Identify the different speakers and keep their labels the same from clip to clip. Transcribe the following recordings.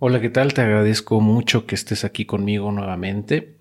Speaker 1: Hola, ¿qué tal? Te agradezco mucho que estés aquí conmigo nuevamente.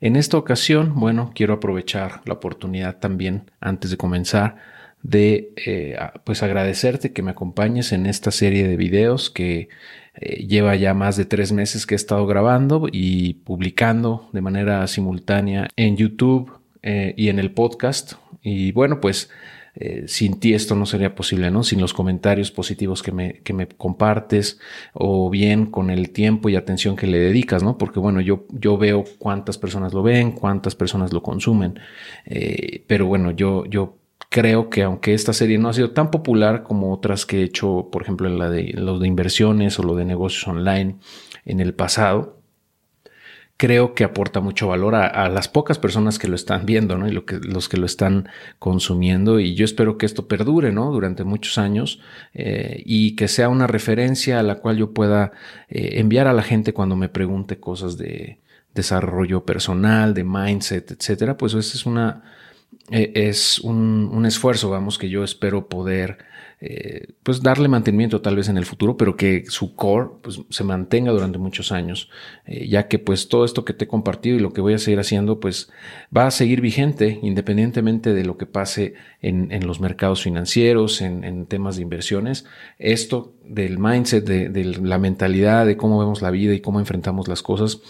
Speaker 1: En esta ocasión, bueno, quiero aprovechar la oportunidad también, antes de comenzar, de eh, pues agradecerte que me acompañes en esta serie de videos que eh, lleva ya más de tres meses que he estado grabando y publicando de manera simultánea en YouTube eh, y en el podcast. Y bueno, pues eh, sin ti esto no sería posible, ¿no? Sin los comentarios positivos que me, que me compartes o bien con el tiempo y atención que le dedicas, ¿no? Porque bueno, yo, yo veo cuántas personas lo ven, cuántas personas lo consumen, eh, pero bueno, yo, yo creo que aunque esta serie no ha sido tan popular como otras que he hecho, por ejemplo, en la de los de inversiones o lo de negocios online en el pasado, creo que aporta mucho valor a, las pocas personas que lo están viendo, ¿no? Y lo que, los que lo están consumiendo. Y yo espero que esto perdure, ¿no? Durante muchos años eh, y que sea una referencia a la cual yo pueda eh, enviar a la gente cuando me pregunte cosas de desarrollo personal, de mindset, etcétera. Pues ese es una, eh, es un, un esfuerzo, vamos, que yo espero poder eh, pues darle mantenimiento tal vez en el futuro, pero que su core pues, se mantenga durante muchos años, eh, ya que pues todo esto que te he compartido y lo que voy a seguir haciendo pues va a seguir vigente independientemente de lo que pase en, los mercados financieros, en, temas de inversiones. Esto del mindset, de, la mentalidad, de cómo vemos la vida y cómo enfrentamos las cosas,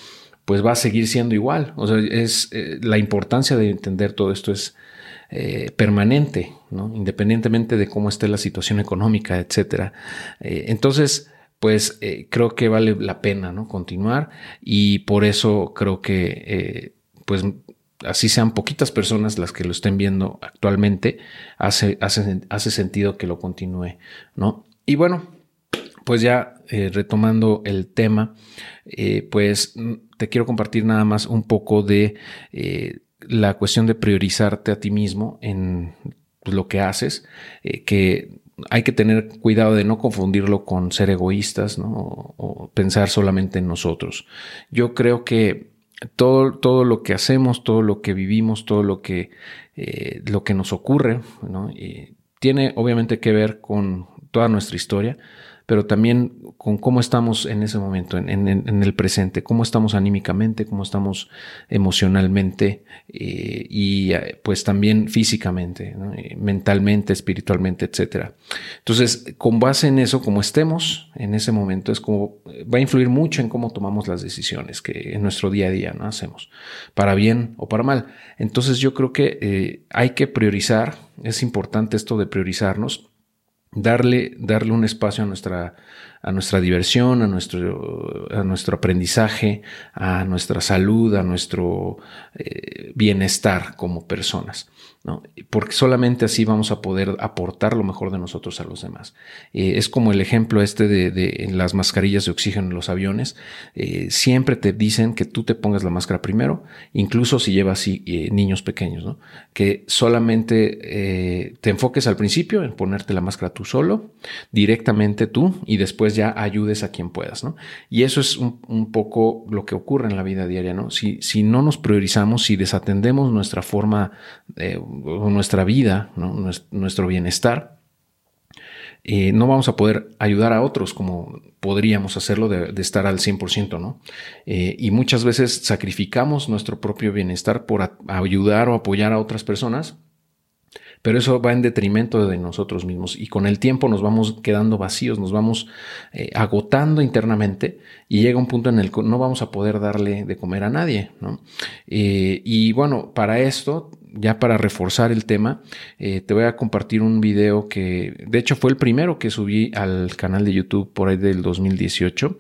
Speaker 1: pues va a seguir siendo igual. O sea, es eh, la importancia de entender todo esto es eh, permanente, ¿no? independientemente de cómo esté la situación económica, etc. Eh, entonces, pues eh, creo que vale la pena ¿no? continuar y por eso creo que, pues así sean poquitas personas las que lo estén viendo actualmente, hace sentido que lo continúe, ¿no? Y bueno, pues ya retomando el tema, pues mm, te quiero compartir nada más un poco de la cuestión de priorizarte a ti mismo en lo que haces, eh, que hay que tener cuidado de no confundirlo con ser egoístas ¿no? o, pensar solamente en nosotros. Yo creo que todo, todo, lo que hacemos, todo lo que vivimos, todo lo que, eh, lo que nos ocurre, ¿no? tiene obviamente que ver con toda nuestra historia, pero también con cómo estamos en ese momento, en, el presente, cómo estamos anímicamente, cómo estamos emocionalmente eh, y eh, pues también físicamente, eh, mentalmente, espiritualmente, etc. Entonces, con base en eso, como estemos en ese momento, es como va a influir mucho en cómo tomamos las decisiones que en nuestro día a día ¿no? hacemos, para bien o para mal. Entonces, yo creo que hay que priorizar, es importante esto de priorizarnos darle, darle un espacio a nuestra, a nuestra diversión, a nuestro, a nuestro aprendizaje, a nuestra salud, a nuestro eh, bienestar como personas. ¿no? Porque solamente así vamos a poder aportar lo mejor de nosotros a los demás. Eh, es como el ejemplo este de, las mascarillas de oxígeno en los aviones. Eh, siempre te dicen que tú te pongas la máscara primero, incluso si llevas eh, niños pequeños, ¿no? que solamente te enfoques al principio en ponerte la máscara tú solo, directamente tú, y después ya ayudes a quien puedas. ¿no? Y eso es un, poco lo que ocurre en la vida diaria. ¿no? Si, si no nos priorizamos, si desatendemos nuestra forma nuestra vida, nuestro bienestar, eh, no vamos a poder ayudar a otros como podríamos hacerlo de, estar al 100%, ¿no? Eh, y muchas veces sacrificamos nuestro propio bienestar por ayudar o apoyar a otras personas pero eso va en detrimento de nosotros mismos y con el tiempo nos vamos quedando vacíos, nos vamos eh, agotando internamente y llega un punto en el que no vamos a poder darle de comer a nadie. ¿no? Eh, y bueno, para esto, ya para reforzar el tema, eh, te voy a compartir un video que de hecho fue el primero que subí al canal de YouTube por ahí del 2018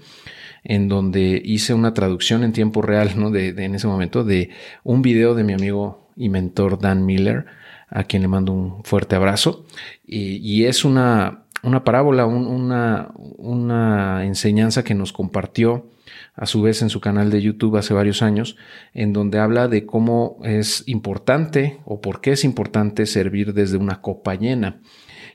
Speaker 1: en donde hice una traducción en tiempo real, ¿no? De, de, en ese momento, de un video de mi amigo y mentor Dan Miller, a quien le mando un fuerte abrazo. Y, es una, una parábola, una, una enseñanza que nos compartió a su vez en su canal de YouTube hace varios años, en donde habla de cómo es importante o por qué es importante servir desde una copa llena.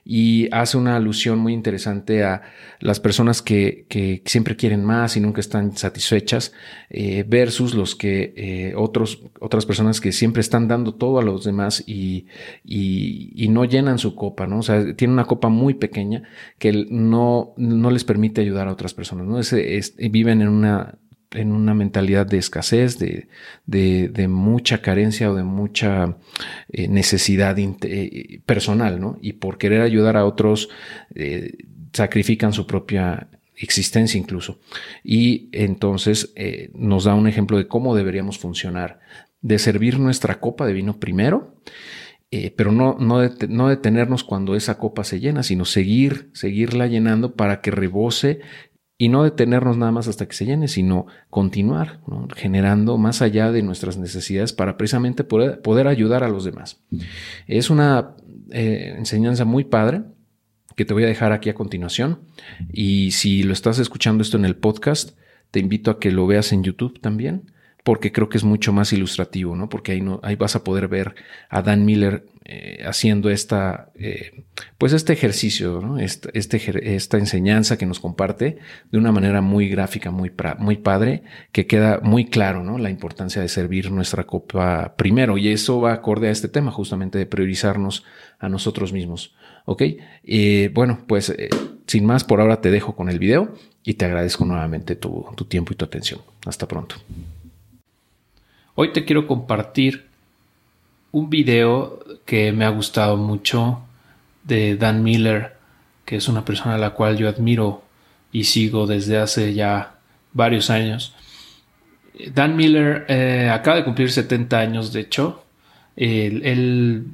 Speaker 1: Y hace una alusión muy interesante a las personas que, que siempre quieren más y nunca están satisfechas eh, versus los que eh, otros, otras personas que siempre están dando todo a los demás y, y, no llenan su copa, ¿no? O sea, tienen una copa muy pequeña que no, no les permite ayudar a otras personas, ¿no? es, viven en una en una mentalidad de escasez, de, de, mucha carencia o de mucha eh, necesidad eh, personal, ¿no? Y por querer ayudar a otros, eh, sacrifican su propia existencia incluso. Y entonces nos da un ejemplo de cómo deberíamos funcionar, de servir nuestra copa de vino primero. pero no, no, no, detenernos cuando esa copa se llena, sino seguir, seguirla llenando para que rebose y no detenernos nada más hasta que se llene, sino continuar generando más allá de nuestras necesidades para precisamente poder, poder ayudar a los demás. Es una eh, enseñanza muy padre que te voy a dejar aquí a continuación. Y si lo estás escuchando esto en el podcast, te invito a que lo veas en YouTube también porque creo que es mucho más ilustrativo, ¿no? Porque ahí, vas a poder ver a Dan Miller eh, haciendo esta, eh, pues este ejercicio. Este, esta enseñanza que nos comparte de una manera muy gráfica, muy, padre, que queda muy claro, ¿no? La importancia de servir nuestra copa primero. Y eso va acorde a este tema, justamente de priorizarnos a nosotros mismos. ¿Ok? Eh, bueno, pues sin más, por ahora te dejo con el video y te agradezco nuevamente tu tiempo y tu atención. Hasta pronto. Hoy te quiero compartir un video que me ha gustado mucho de Dan Miller, que es una persona a la cual yo admiro y sigo desde hace ya varios años. Dan Miller eh, acaba de cumplir 70 años, de hecho. Él, él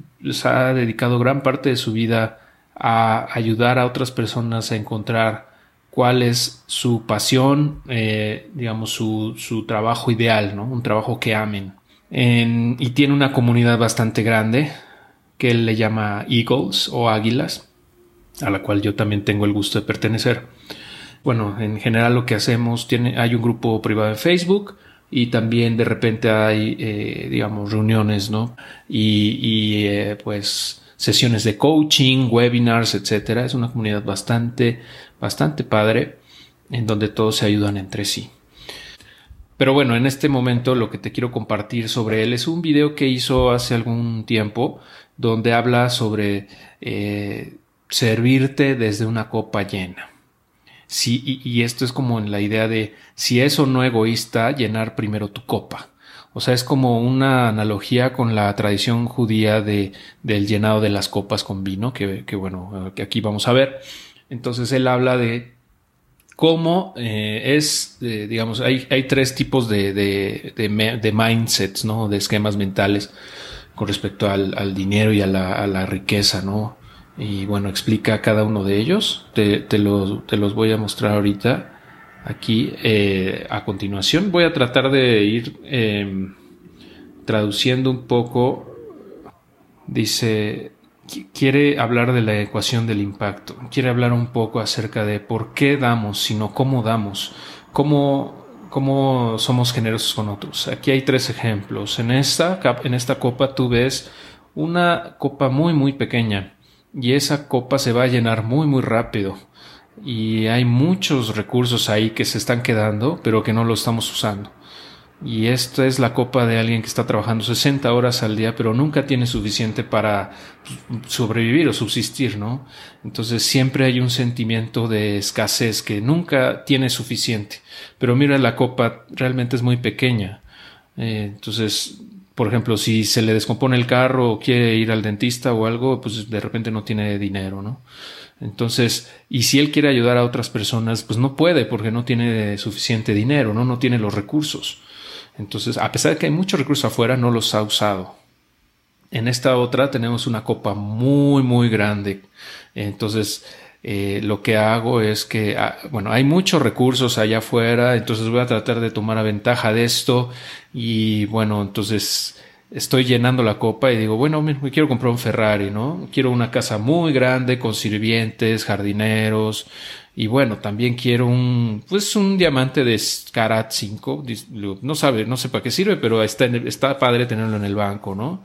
Speaker 1: ha dedicado gran parte de su vida a ayudar a otras personas a encontrar cuál es su pasión, eh, digamos, su, su, trabajo ideal, ¿no? Un trabajo que amen. y tiene una comunidad bastante grande que él le llama Eagles o Águilas, a la cual yo también tengo el gusto de pertenecer. Bueno, en general lo que hacemos, tiene, hay un grupo privado en Facebook y también de repente hay, eh, digamos, reuniones, ¿no? Y, y eh, pues sesiones de coaching, webinars, etcétera. Es una comunidad bastante, bastante padre en donde todos se ayudan entre sí. Pero bueno, en este momento lo que te quiero compartir sobre él es un video que hizo hace algún tiempo donde habla sobre eh, servirte desde una copa llena. Sí, y, esto es como en la idea de si es o no egoísta llenar primero tu copa. O sea, es como una analogía con la tradición judía de, del llenado de las copas con vino, que, que bueno, que aquí vamos a ver. Entonces él habla de cómo eh, es, eh, digamos, hay, hay, tres tipos de, de, de, mindsets, ¿no? De esquemas mentales con respecto al, al dinero y a la, a la, riqueza, ¿no? Y bueno, explica cada uno de ellos. Te, te, los, te los voy a mostrar ahorita aquí eh, a continuación. Voy a tratar de ir em, traduciendo un poco. Dice, quiere hablar de la ecuación del impacto, quiere hablar un poco acerca de por qué damos, sino cómo damos, cómo, cómo somos generosos con otros. Aquí hay tres ejemplos. En esta, en esta copa tú ves una copa muy, muy pequeña y esa copa se va a llenar muy, muy rápido y hay muchos recursos ahí que se están quedando, pero que no lo estamos usando. Y esta es la copa de alguien que está trabajando 60 horas al día, pero nunca tiene suficiente para sobrevivir o subsistir, ¿no? Entonces siempre hay un sentimiento de escasez que nunca tiene suficiente. Pero mira, la copa realmente es muy pequeña. Eh, entonces, por ejemplo, si se le descompone el carro o quiere ir al dentista o algo, pues de repente no tiene dinero, ¿no? Entonces, y si él quiere ayudar a otras personas, pues no puede porque no tiene suficiente dinero, ¿no? No tiene los recursos. Entonces, a pesar de que hay muchos recursos afuera, no los ha usado. En esta otra tenemos una copa muy, muy grande. Entonces, eh, lo que hago es que, ah, bueno, hay muchos recursos allá afuera, entonces voy a tratar de tomar ventaja de esto y bueno, entonces estoy llenando la copa y digo, bueno, me quiero comprar un Ferrari, ¿no? Quiero una casa muy grande con sirvientes, jardineros y bueno, también quiero un, pues un diamante de Carat 5, no sabe, no sé para qué sirve, pero está, está padre tenerlo en el banco, ¿no?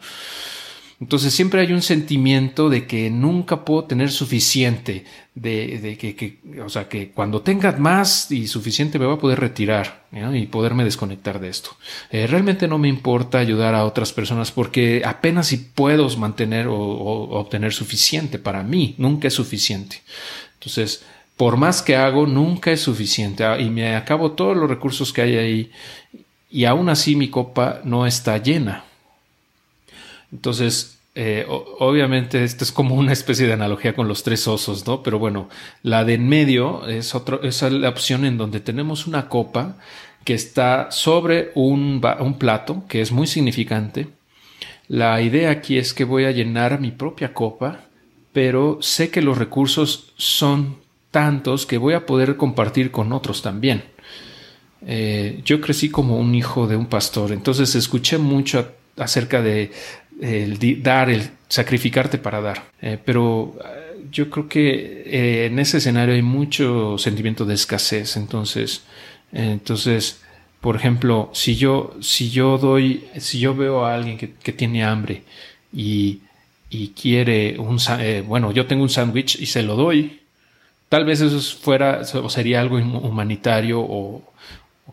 Speaker 1: Entonces siempre hay un sentimiento de que nunca puedo tener suficiente, de, que, o sea, que cuando tenga más y suficiente me voy a poder retirar y poderme desconectar de esto. Eh, realmente no me importa ayudar a otras personas porque apenas si puedo mantener o, o obtener suficiente para mí, nunca es suficiente. Entonces, por más que hago, nunca es suficiente ah, y me acabo todos los recursos que hay ahí y aún así mi copa no está llena. Entonces, eh, obviamente, esto es como una especie de analogía con los tres osos, ¿no? Pero bueno, la de en medio es, otro, es la opción en donde tenemos una copa que está sobre un, un plato, que es muy significante. La idea aquí es que voy a llenar mi propia copa, pero sé que los recursos son tantos que voy a poder compartir con otros también. Eh, yo crecí como un hijo de un pastor, entonces escuché mucho acerca de el dar, el sacrificarte para dar. Eh, pero eh, yo creo que en ese escenario hay mucho sentimiento de escasez. Entonces, entonces, por ejemplo, si yo, si yo doy, si yo veo a alguien que, que tiene hambre y, y quiere un, bueno, yo tengo un sándwich y se lo doy, tal vez eso fuera, o sería algo humanitario o,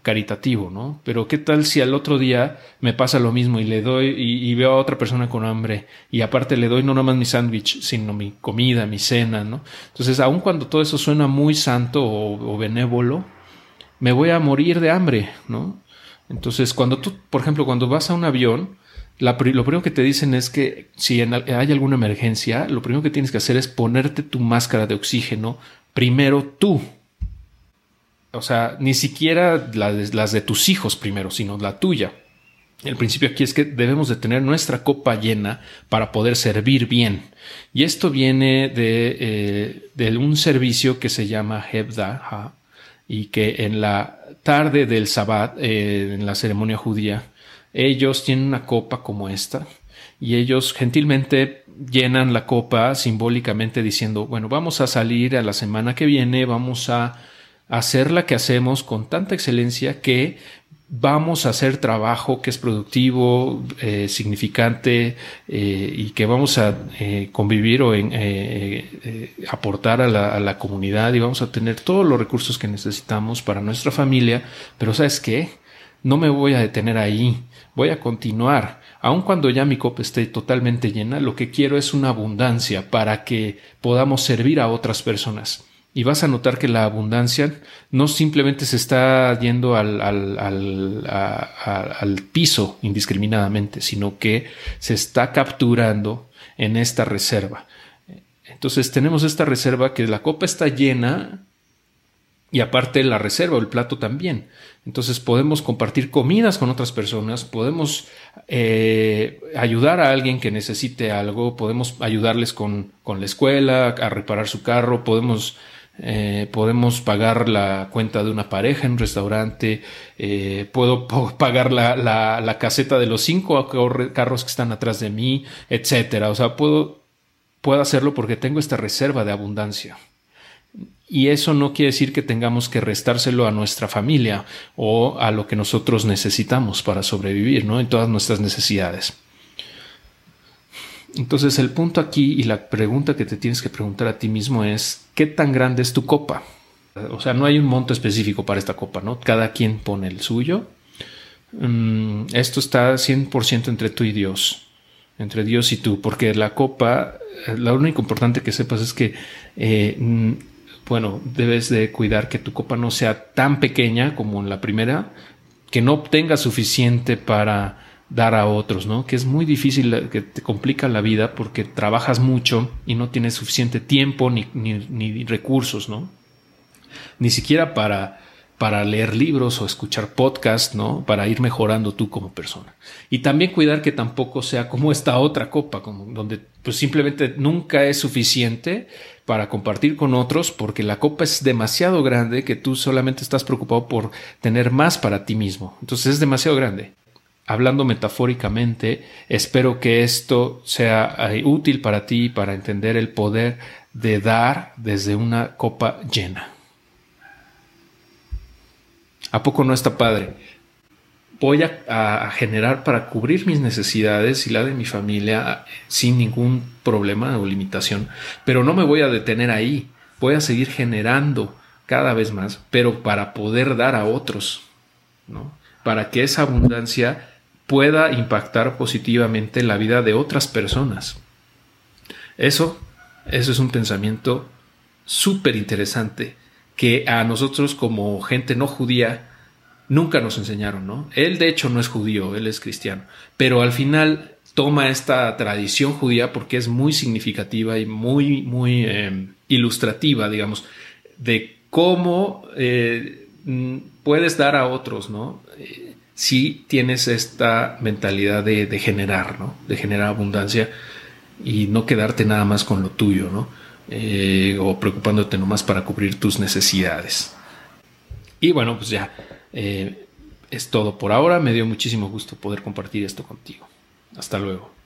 Speaker 1: caritativo, ¿no? Pero qué tal si al otro día me pasa lo mismo y le doy y, veo a otra persona con hambre y aparte le doy no nomás mi sándwich, sino mi comida, mi cena, ¿no? Entonces, aun cuando todo eso suena muy santo o, benévolo, me voy a morir de hambre, ¿no? Entonces, cuando tú, por ejemplo, cuando vas a un avión, lo primero que te dicen es que si hay alguna emergencia, lo primero que tienes que hacer es ponerte tu máscara de oxígeno primero tú, o sea, ni siquiera las de tus hijos primero, sino la tuya. El principio aquí es que debemos de tener nuestra copa llena para poder servir bien. Y esto viene de, eh, un servicio que se llama Hebda, y que en la tarde del Sabbat, eh, en la ceremonia judía, ellos tienen una copa como esta, y ellos gentilmente llenan la copa simbólicamente diciendo, bueno, vamos a salir a la semana que viene, vamos a hacer la que hacemos con tanta excelencia que vamos a hacer trabajo que es productivo, eh, significante eh, y que vamos a eh, convivir o en, aportar a la, comunidad y vamos a tener todos los recursos que necesitamos para nuestra familia. Pero sabes qué? No me voy a detener ahí, voy a continuar. Aun cuando ya mi copa esté totalmente llena, lo que quiero es una abundancia para que podamos servir a otras personas y vas a notar que la abundancia no simplemente se está yendo al, al, al, piso indiscriminadamente, sino que se está capturando en esta reserva. Entonces tenemos esta reserva que la copa está llena y aparte la reserva, el plato también. Entonces podemos compartir comidas con otras personas, podemos eh, ayudar a alguien que necesite algo, podemos ayudarles con, con la escuela, a reparar su carro, podemos eh, podemos pagar la cuenta de una pareja en un restaurante, eh, puedo pagar la, la, caseta de los cinco carros que están atrás de mí, etcétera. O sea, puedo, puedo hacerlo porque tengo esta reserva de abundancia. Y eso no quiere decir que tengamos que restárselo a nuestra familia o a lo que nosotros necesitamos para sobrevivir, ¿no? En todas nuestras necesidades. Entonces el punto aquí y la pregunta que te tienes que preguntar a ti mismo es, ¿qué tan grande es tu copa? O sea, no hay un monto específico para esta copa, ¿no? Cada quien pone el suyo. Mm, esto está 100% entre tú y Dios, entre Dios y tú, porque la copa, lo único importante que sepas es que, eh, mm, bueno, debes de cuidar que tu copa no sea tan pequeña como en la primera, que no obtenga suficiente para dar a otros, ¿no? Que es muy difícil, que te complica la vida porque trabajas mucho y no tienes suficiente tiempo ni, ni, recursos, ¿no? Ni siquiera para, para leer libros o escuchar podcasts, ¿no? Para ir mejorando tú como persona. Y también cuidar que tampoco sea como esta otra copa, como donde pues simplemente nunca es suficiente para compartir con otros porque la copa es demasiado grande que tú solamente estás preocupado por tener más para ti mismo. Entonces es demasiado grande hablando metafóricamente, espero que esto sea eh, útil para ti para entender el poder de dar desde una copa llena. ¿A poco no está padre? voy a, generar para cubrir mis necesidades y la de mi familia sin ningún problema o limitación, pero no me voy a detener ahí, voy a seguir generando cada vez más, pero para poder dar a otros, ¿no? Para que esa abundancia pueda impactar positivamente en la vida de otras personas. Eso, eso es un pensamiento súper interesante que a nosotros como gente no judía nunca nos enseñaron, ¿no? Él de hecho no es judío, él es cristiano, pero al final toma esta tradición judía porque es muy significativa y muy, muy em, ilustrativa, digamos, de cómo eh, mm, puedes dar a otros, ¿no? Si tienes esta mentalidad de, generar, ¿no? De generar abundancia y no quedarte nada más con lo tuyo, ¿no? Eh, o preocupándote nomás para cubrir tus necesidades. Y bueno, pues ya eh, es todo por ahora. Me dio muchísimo gusto poder compartir esto contigo. Hasta luego.